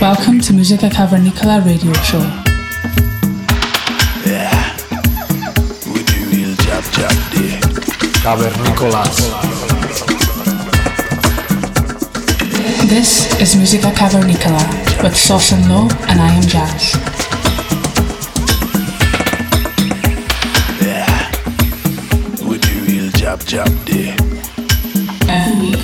Welcome to Musica Cavernicola radio show. Cavernicolas. This is Musica Cavernicola with Sauce and Low and I am Jazz. Every week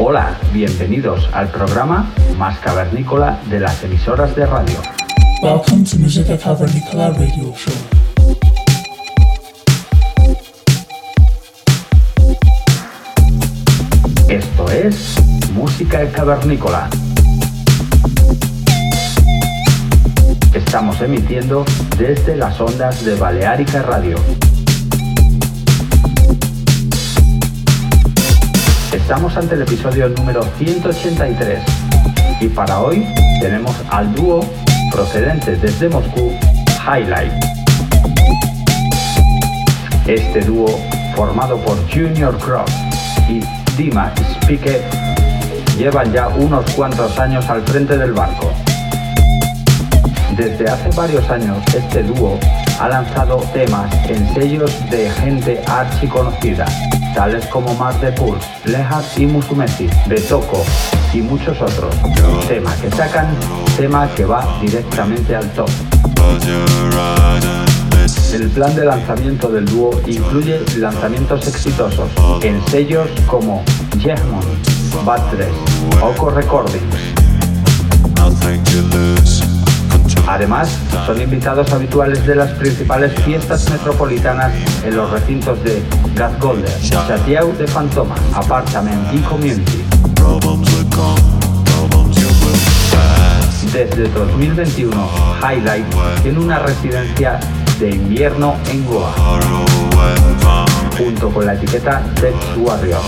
Hola, bienvenidos al programa más cavernícola de las emisoras de radio. Welcome to Musica Cavernicola Radio Show. Esto es Música Cavernícola. Estamos emitiendo desde las ondas de Baleárica Radio. Estamos ante el episodio número 183 y para hoy tenemos al dúo procedente desde Moscú, Highlight. Este dúo, formado por Junior Cross y Dima Spiket, llevan ya unos cuantos años al frente del barco. Desde hace varios años este dúo ha lanzado temas en sellos de gente archiconocida, tales como Mar de Pulse, Lehak y Musumeci, Betoko y muchos otros. Tema que sacan, tema que va directamente al top. El plan de lanzamiento del dúo incluye lanzamientos exitosos en sellos como Jehmon, Bad 3, Oco Recordings. Además, son invitados habituales de las principales fiestas metropolitanas en los recintos de Gazgolder, Chatiau de Fantoma, Apartment y Community. Desde 2021, Highlight tiene una residencia de invierno en Goa, junto con la etiqueta Sex Warrior.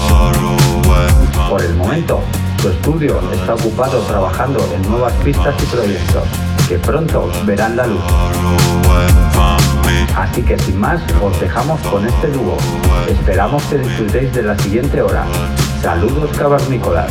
Por el momento, su estudio está ocupado trabajando en nuevas pistas y proyectos que pronto verán la luz. Así que sin más, os dejamos con este dúo. Esperamos que disfrutéis de la siguiente hora. Saludos cavernícolas.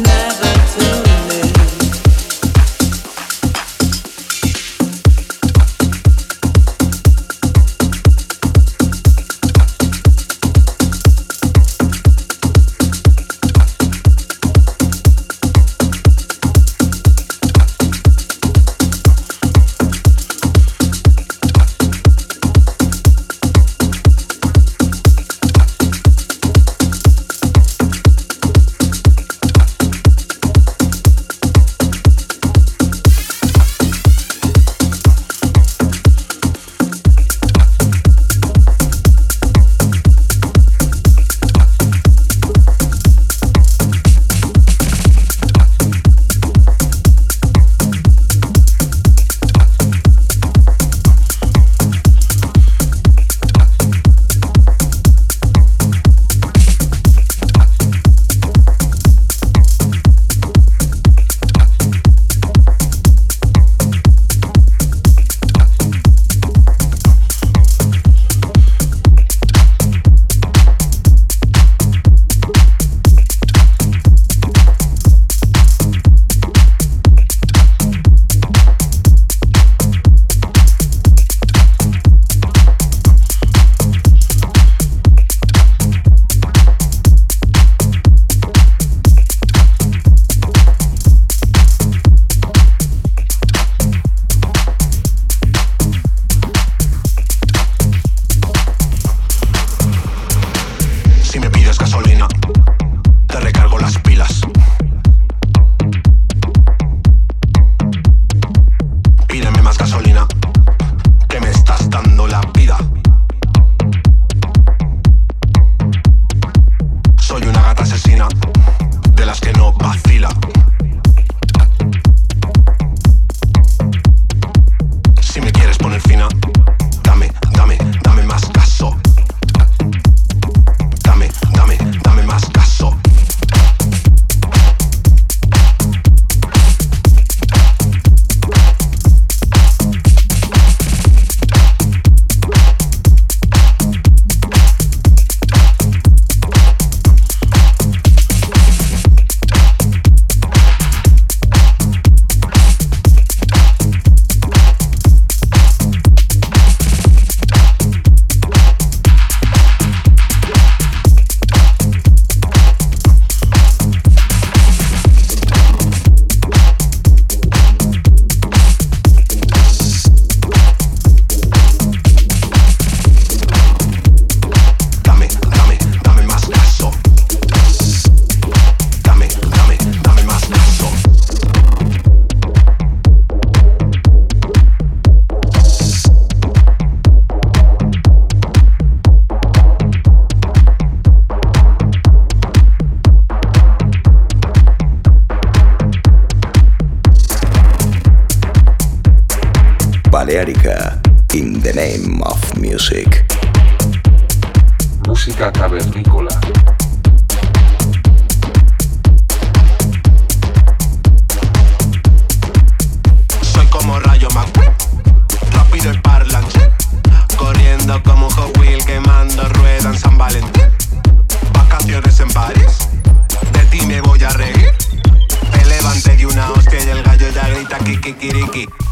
now. it.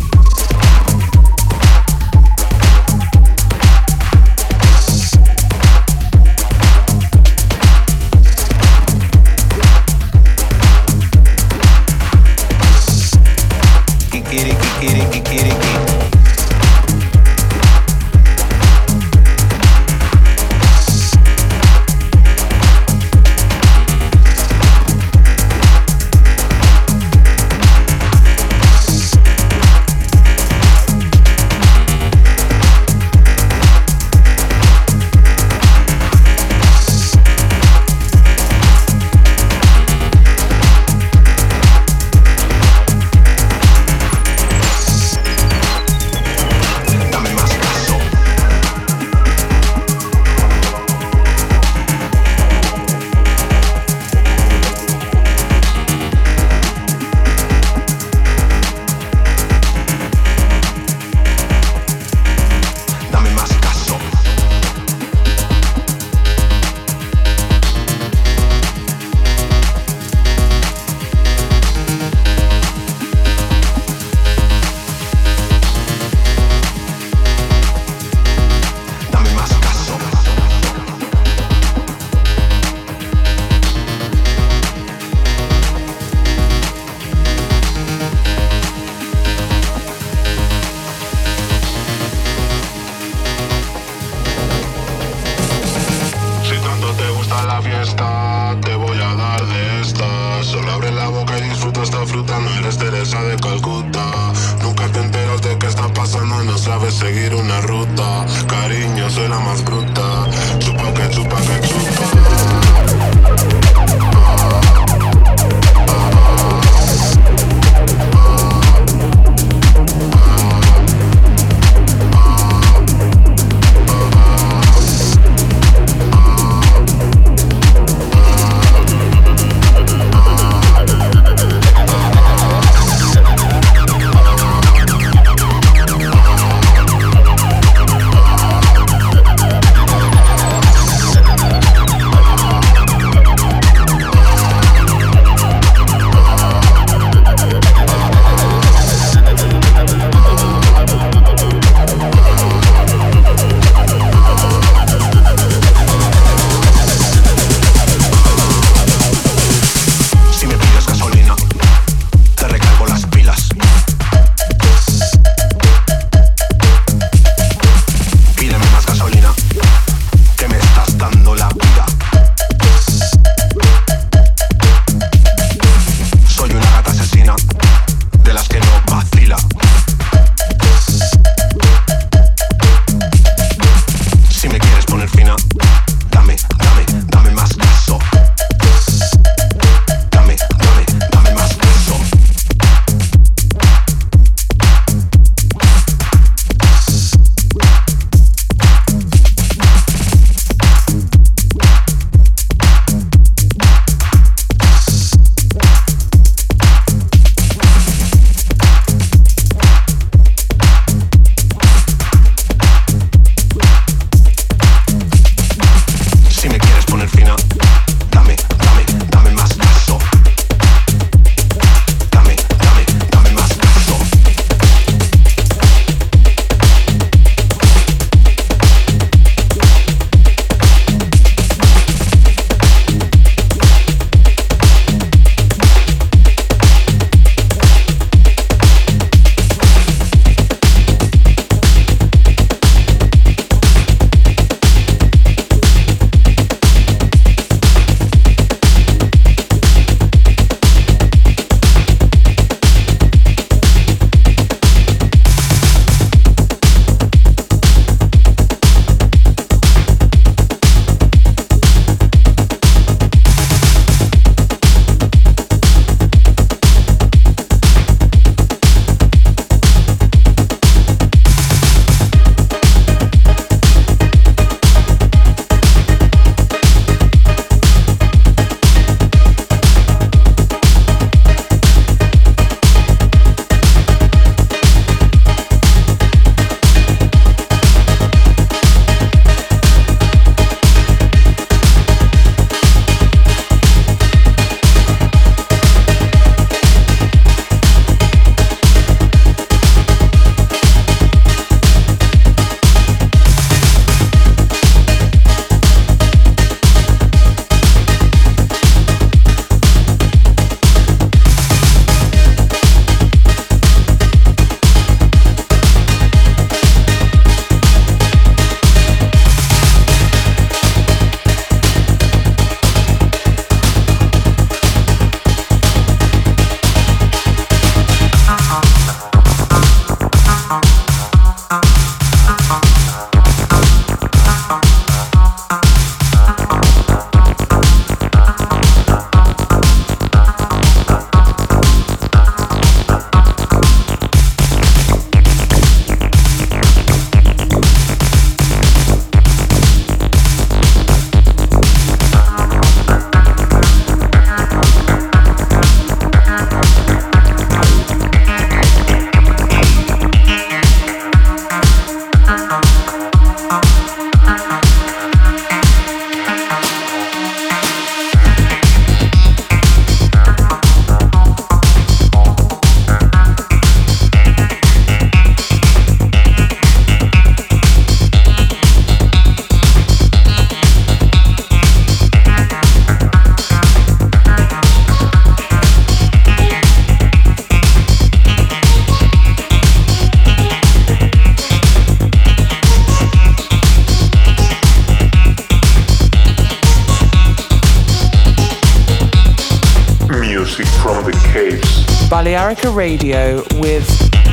Radio with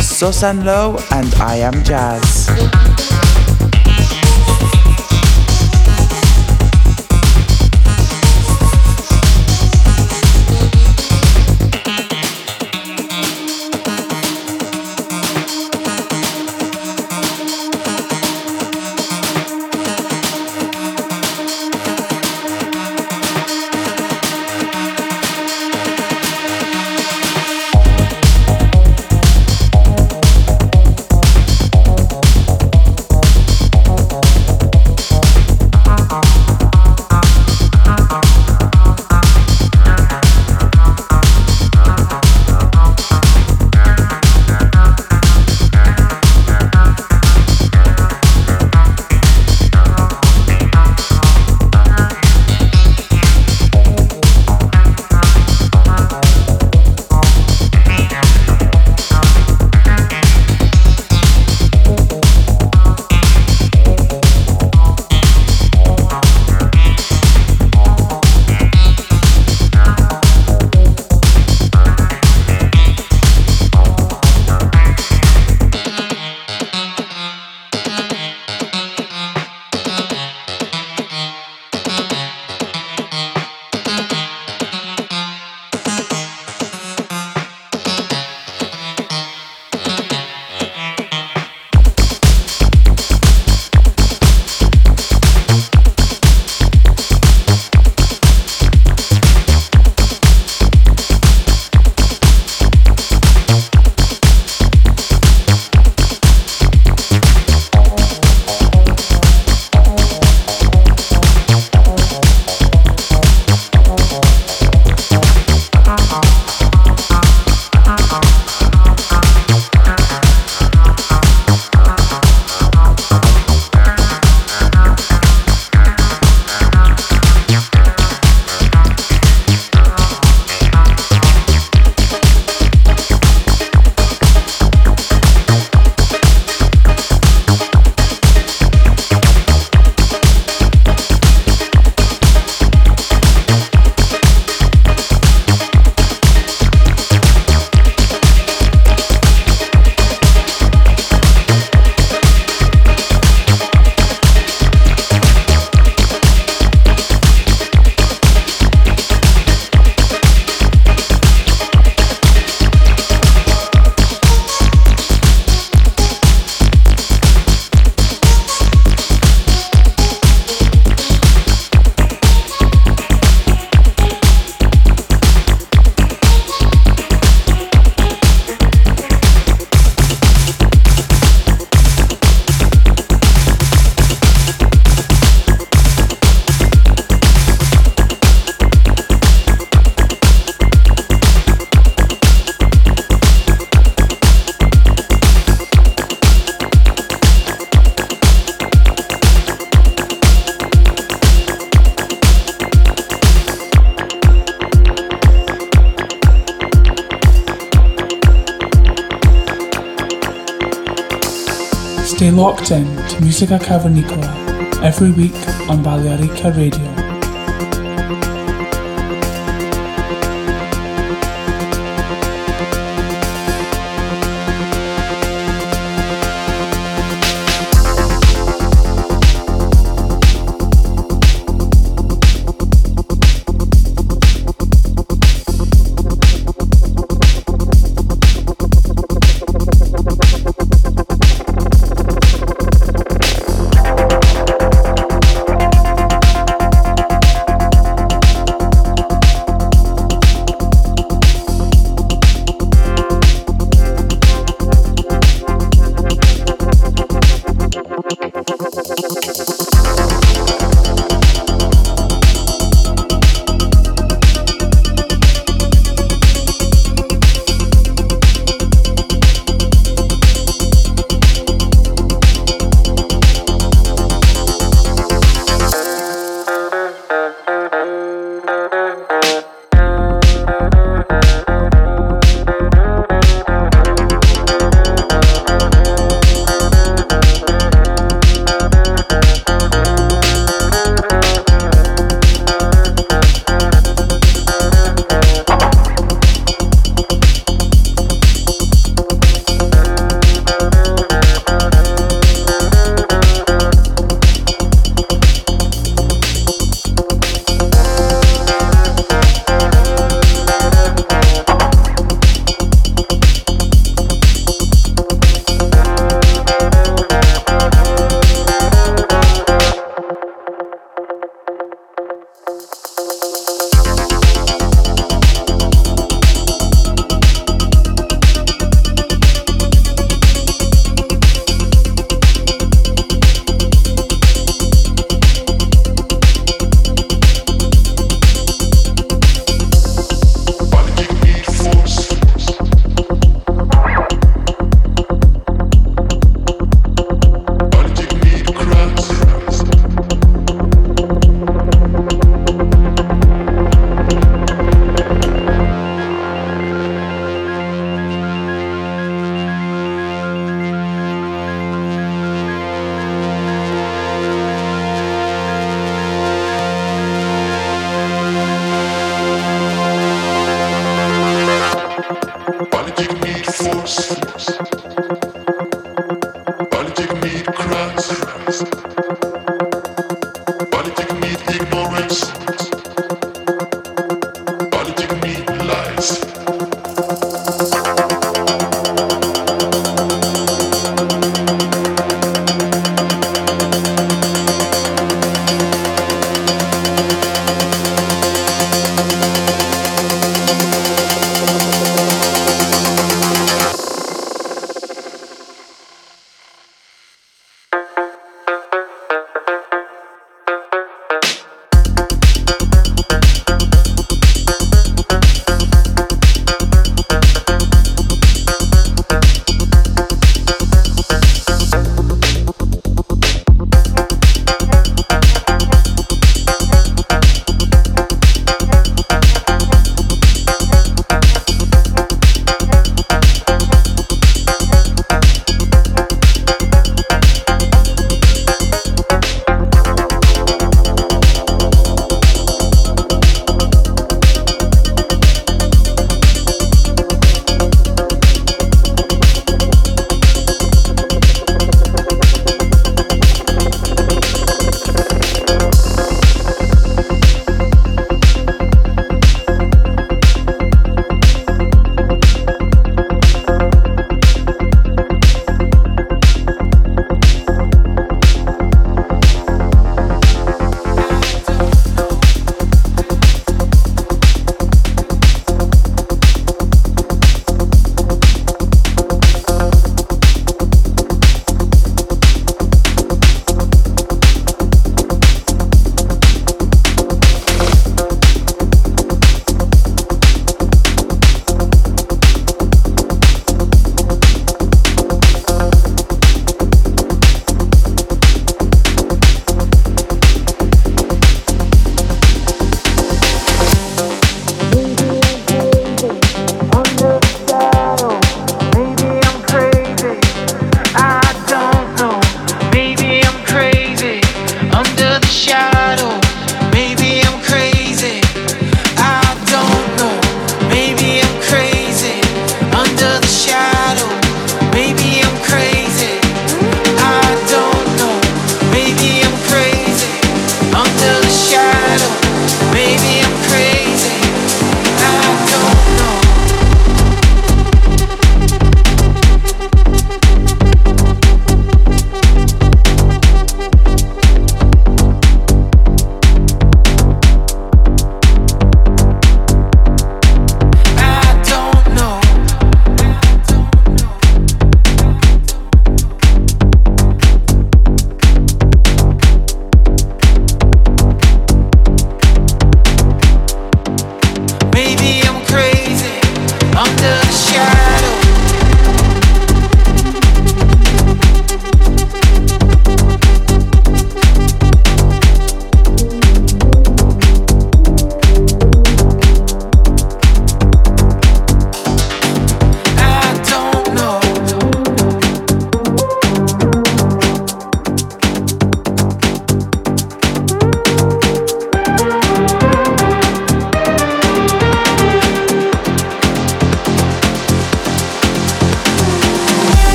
Susan Lowe and I Am Jazz. In to Musica Cavernicola every week on Balearica Radio.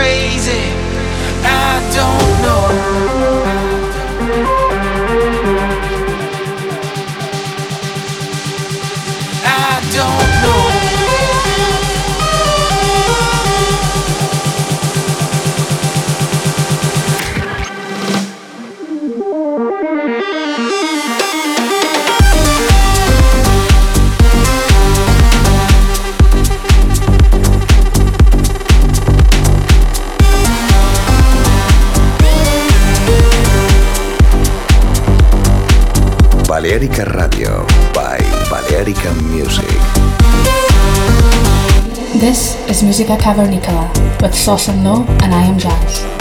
crazy. I don't. Vega Cavernicola with Sauce and Low, and I am Jazz.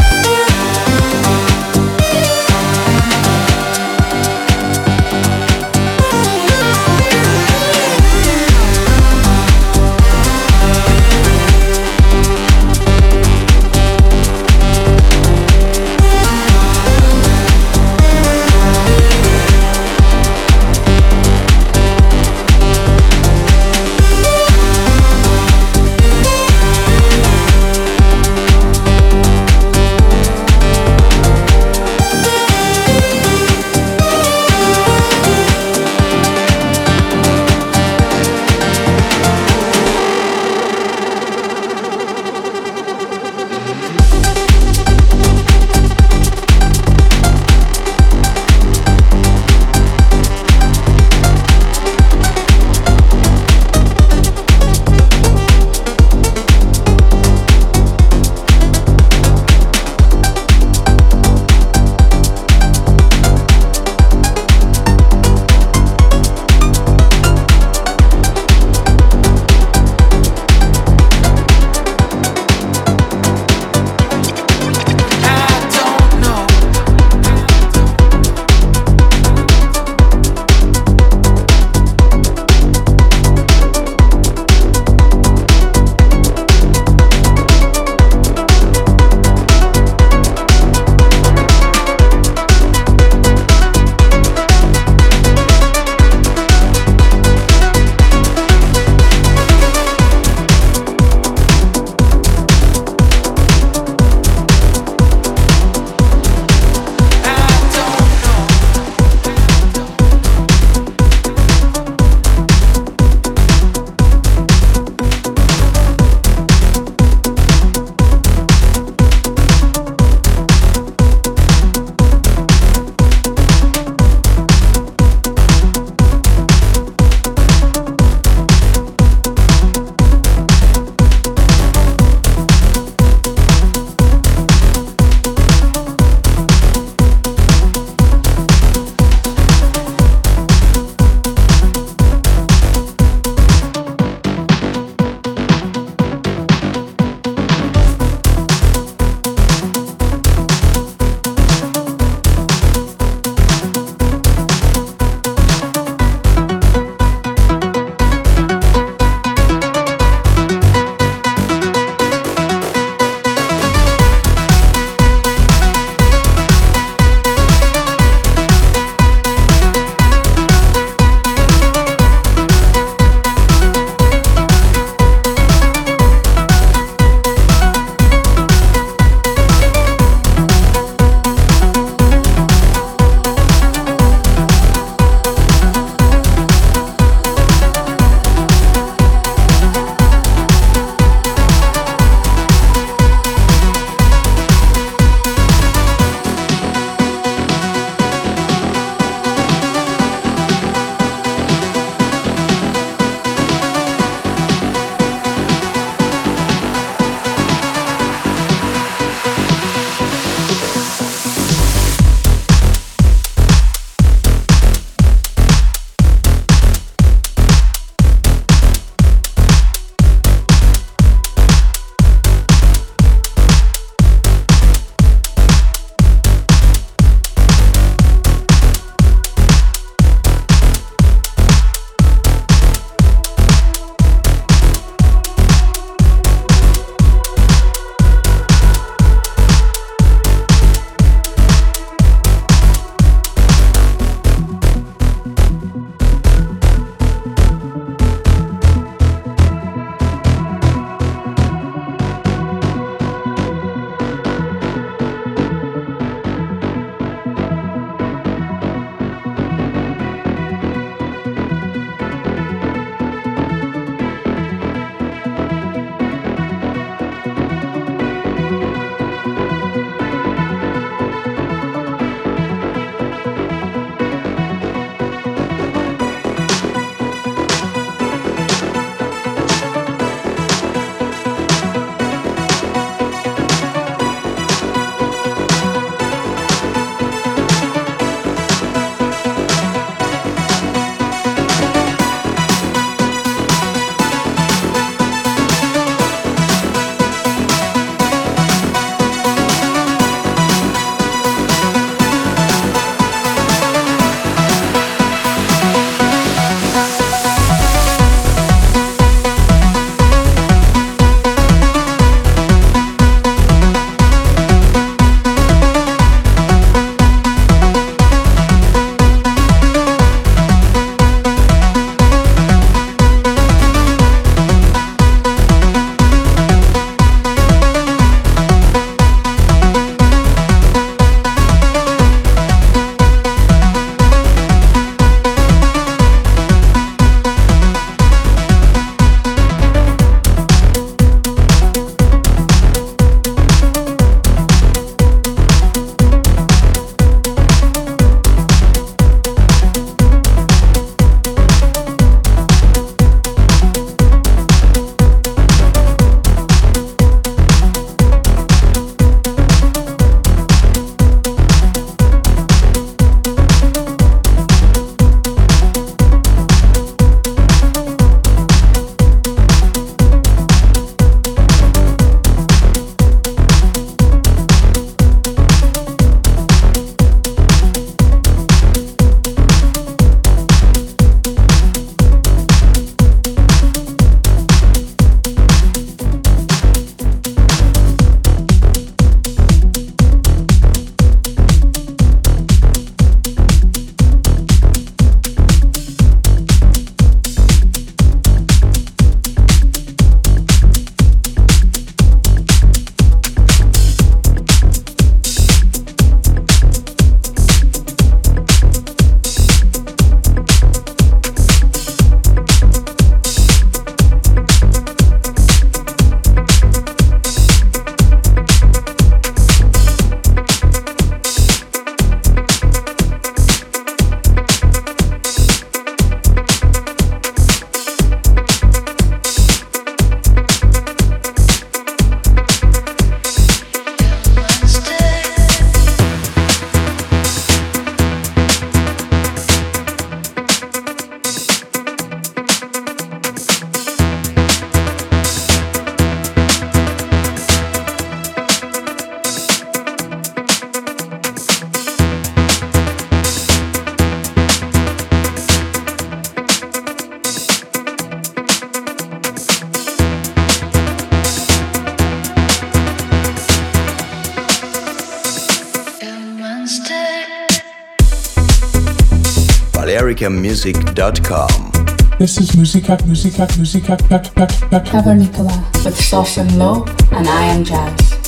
balearicamusic.com. This is Musica, Musica, Musica, Cavernicola with Sauce and Low, and I am Jazz.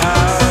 how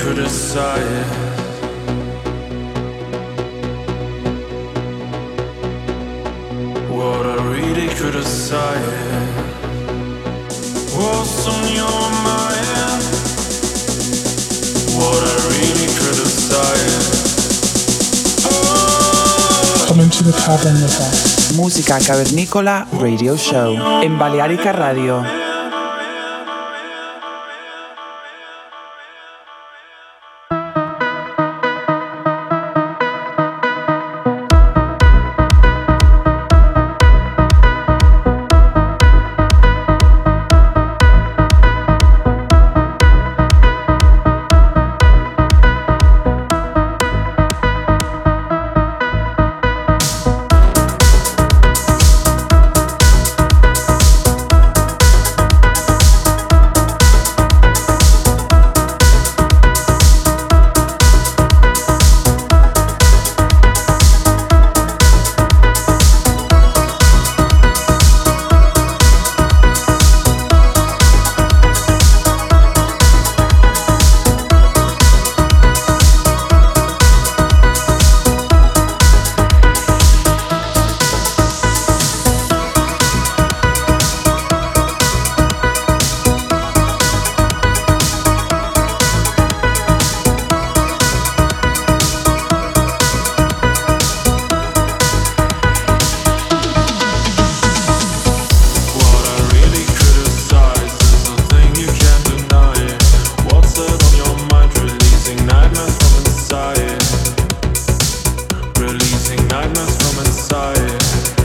criticize. What I really Música Cavernícola Radio Show. En Balearica Radio. releasing nightmares from inside.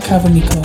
Cavernicola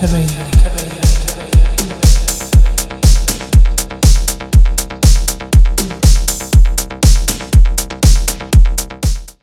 这边